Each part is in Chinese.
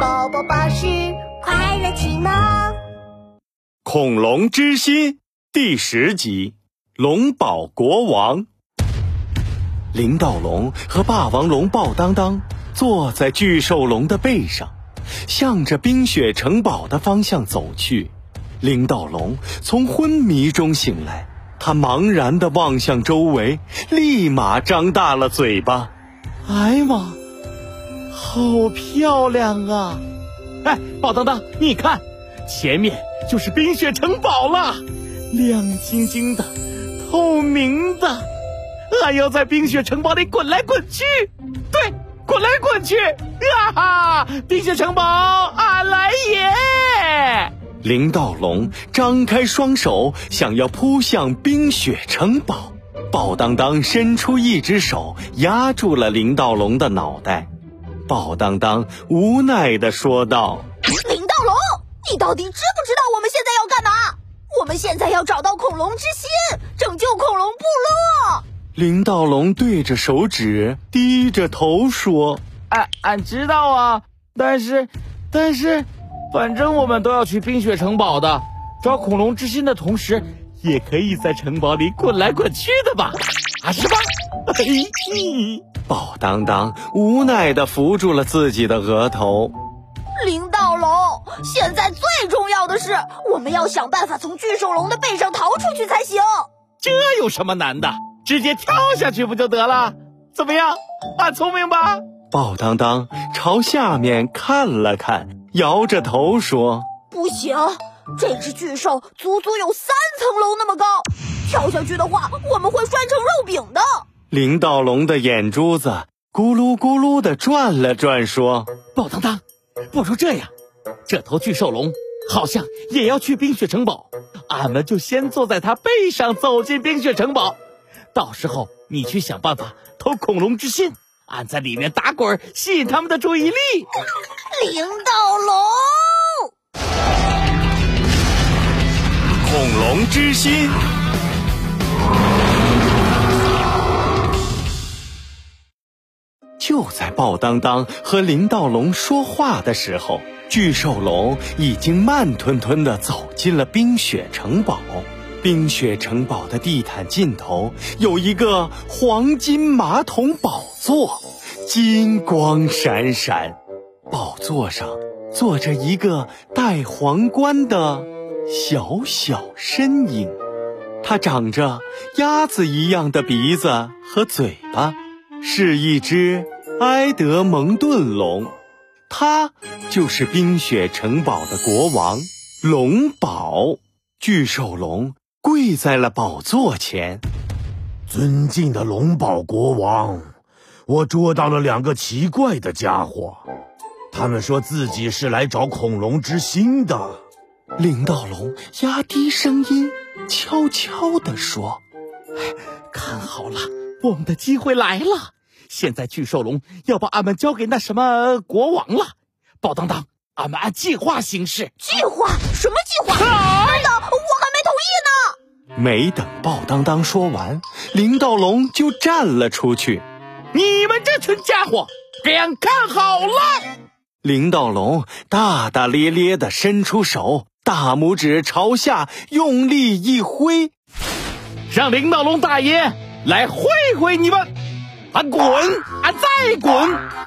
宝宝巴士快乐启蒙。恐龙之心第十集：龙宝国王。林道龙和霸王龙豹当当坐在巨兽龙的背上，向着冰雪城堡的方向走去。林道龙从昏迷中醒来，他茫然地望向周围，立马张大了嘴巴：“哎呀妈，好漂亮啊！哎，宝当当，你看，前面就是冰雪城堡了，亮晶晶的，透明的。”俺要在冰雪城堡里滚来滚去，对，滚来滚去，啊哈！冰雪城堡，俺来也！林道龙张开双手，想要扑向冰雪城堡。宝当当伸出一只手，压住了林道龙的脑袋。宝当当无奈地说道：“林道龙，你到底知不知道我们现在要干嘛？我们现在要找到恐龙之心，拯救恐龙部落。”林道龙对着手指，低着头说：“俺俺知道啊，但是，但是，反正我们都要去冰雪城堡的，找恐龙之心的同时，也可以在城堡里滚来滚去的吧？啊，是吧？” 宝当当无奈的扶住了自己的额头。林道龙，现在最重要的是，我们要想办法从巨兽龙的背上逃出去才行。这有什么难的？直接跳下去不就得了？怎么样，俺聪明吧？宝当当朝下面看了看，摇着头说：“不行，这只巨兽足足有三层楼那么高，跳下去的话，我们会摔成肉饼的。”林道龙的眼珠子咕噜咕噜的转了转，说：“宝当当，不如这样，这头巨兽龙好像也要去冰雪城堡，俺们就先坐在它背上走进冰雪城堡。”到时候你去想办法偷恐龙之心，俺在里面打滚，吸引他们的注意力。林道龙，恐龙之心。就在鲍当当和林道龙说话的时候，巨兽龙已经慢吞吞地走进了冰雪城堡。冰雪城堡的地毯尽头有一个黄金马桶宝座，金光闪闪。宝座上坐着一个戴皇冠的小小身影，它长着鸭子一样的鼻子和嘴巴，是一只埃德蒙顿龙。他就是冰雪城堡的国王龙宝，巨兽龙。跪在了宝座前，尊敬的龙宝国王，我捉到了两个奇怪的家伙，他们说自己是来找恐龙之心的。领导龙压低声音，悄悄地说：“看好了，我们的机会来了！现在巨兽龙要把俺们交给那什么国王了。宝当当，俺们按计划行事。计划？什么计划？等等，我还没同意呢。”没等鲍当当说完，林道龙就站了出去。你们这群家伙，给俺看好了！林道龙大大咧咧的伸出手，大拇指朝下用力一挥，让林道龙大爷来会会你们。俺滚，俺再滚，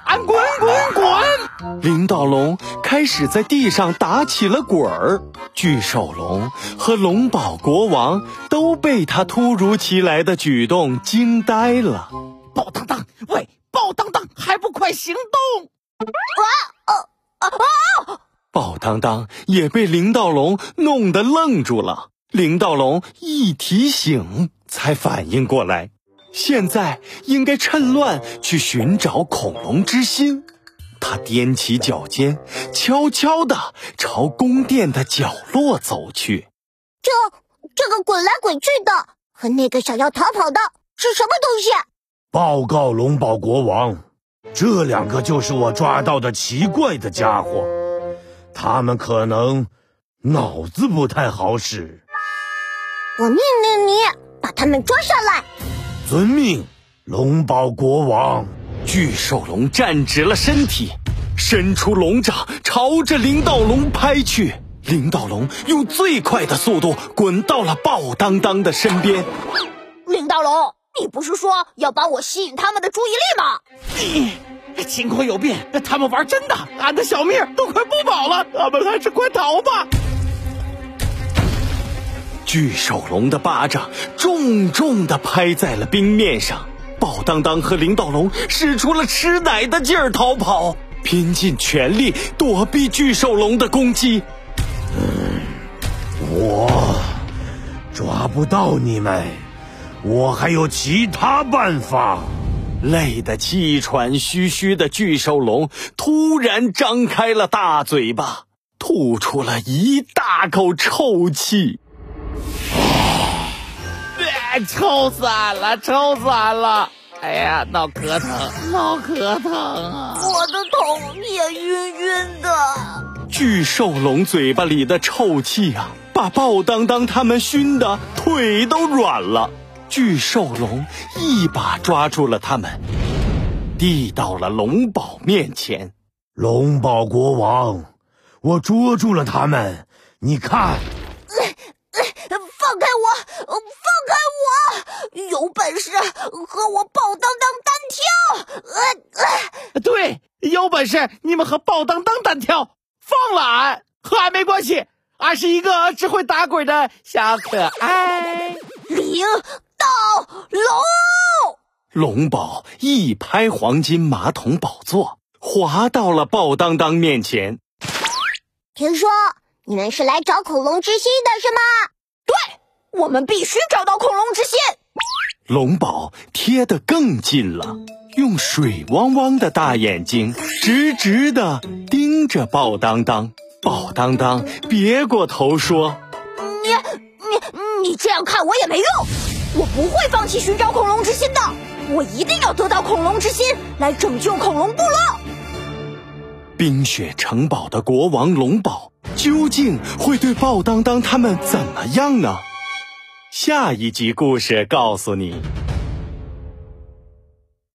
俺滚滚滚！林道龙开始在地上打起了滚儿。巨兽龙和龙宝国王都被他突如其来的举动惊呆了。宝当当，喂，宝当当，还不快行动！啊啊啊！宝当当也被林道龙弄得愣住了。林道龙一提醒，才反应过来。现在应该趁乱去寻找恐龙之心。他踮起脚尖，悄悄地朝宫殿的角落走去。这这个滚来滚去的和那个想要逃跑的是什么东西？报告龙宝国王，这两个就是我抓到的奇怪的家伙，他们可能脑子不太好使。我命令你把他们抓上来。遵命，龙宝国王。巨兽龙站直了身体，伸出龙掌朝着灵道龙拍去。灵道龙用最快的速度滚到了鲍当当的身边。灵道龙，你不是说要帮我吸引他们的注意力吗？你情况有变，他们玩真的，俺的小命都快不保了，俺们还是快逃吧！巨兽龙的巴掌重重的拍在了冰面上，豹当当和灵道龙使出了吃奶的劲儿逃跑，拼尽全力躲避巨兽龙的攻击。嗯我抓不到你们，我还有其他办法。累得气喘吁吁的巨兽龙突然张开了大嘴巴，吐出了一大口臭气。臭死俺了！臭死俺了！哎呀，脑壳疼，脑壳疼啊！我的头也晕晕的。巨兽龙嘴巴里的臭气啊，把鲍当当他们熏得腿都软了。巨兽龙一把抓住了他们，递到了龙宝面前。龙宝国王，我捉住了他们，你看。放开我！放开我！有本事和我鲍当当单挑！呃呃，对，有本事你们和鲍当当单挑，放了俺，和俺没关系，俺是一个只会打滚的小可爱。灵到龙，龙宝一拍黄金马桶宝座，滑到了鲍当当面前。听说你们是来找恐龙之心的，是吗？对，我们必须找到恐龙之心。龙宝贴得更近了，用水汪汪的大眼睛直直地盯着鲍当当。鲍当当别过头说：“你你你这样看我也没用，我不会放弃寻找恐龙之心的。我一定要得到恐龙之心，来拯救恐龙部落。”冰雪城堡的国王龙宝。究竟会对鲍当当他们怎么样呢？下一集故事告诉你。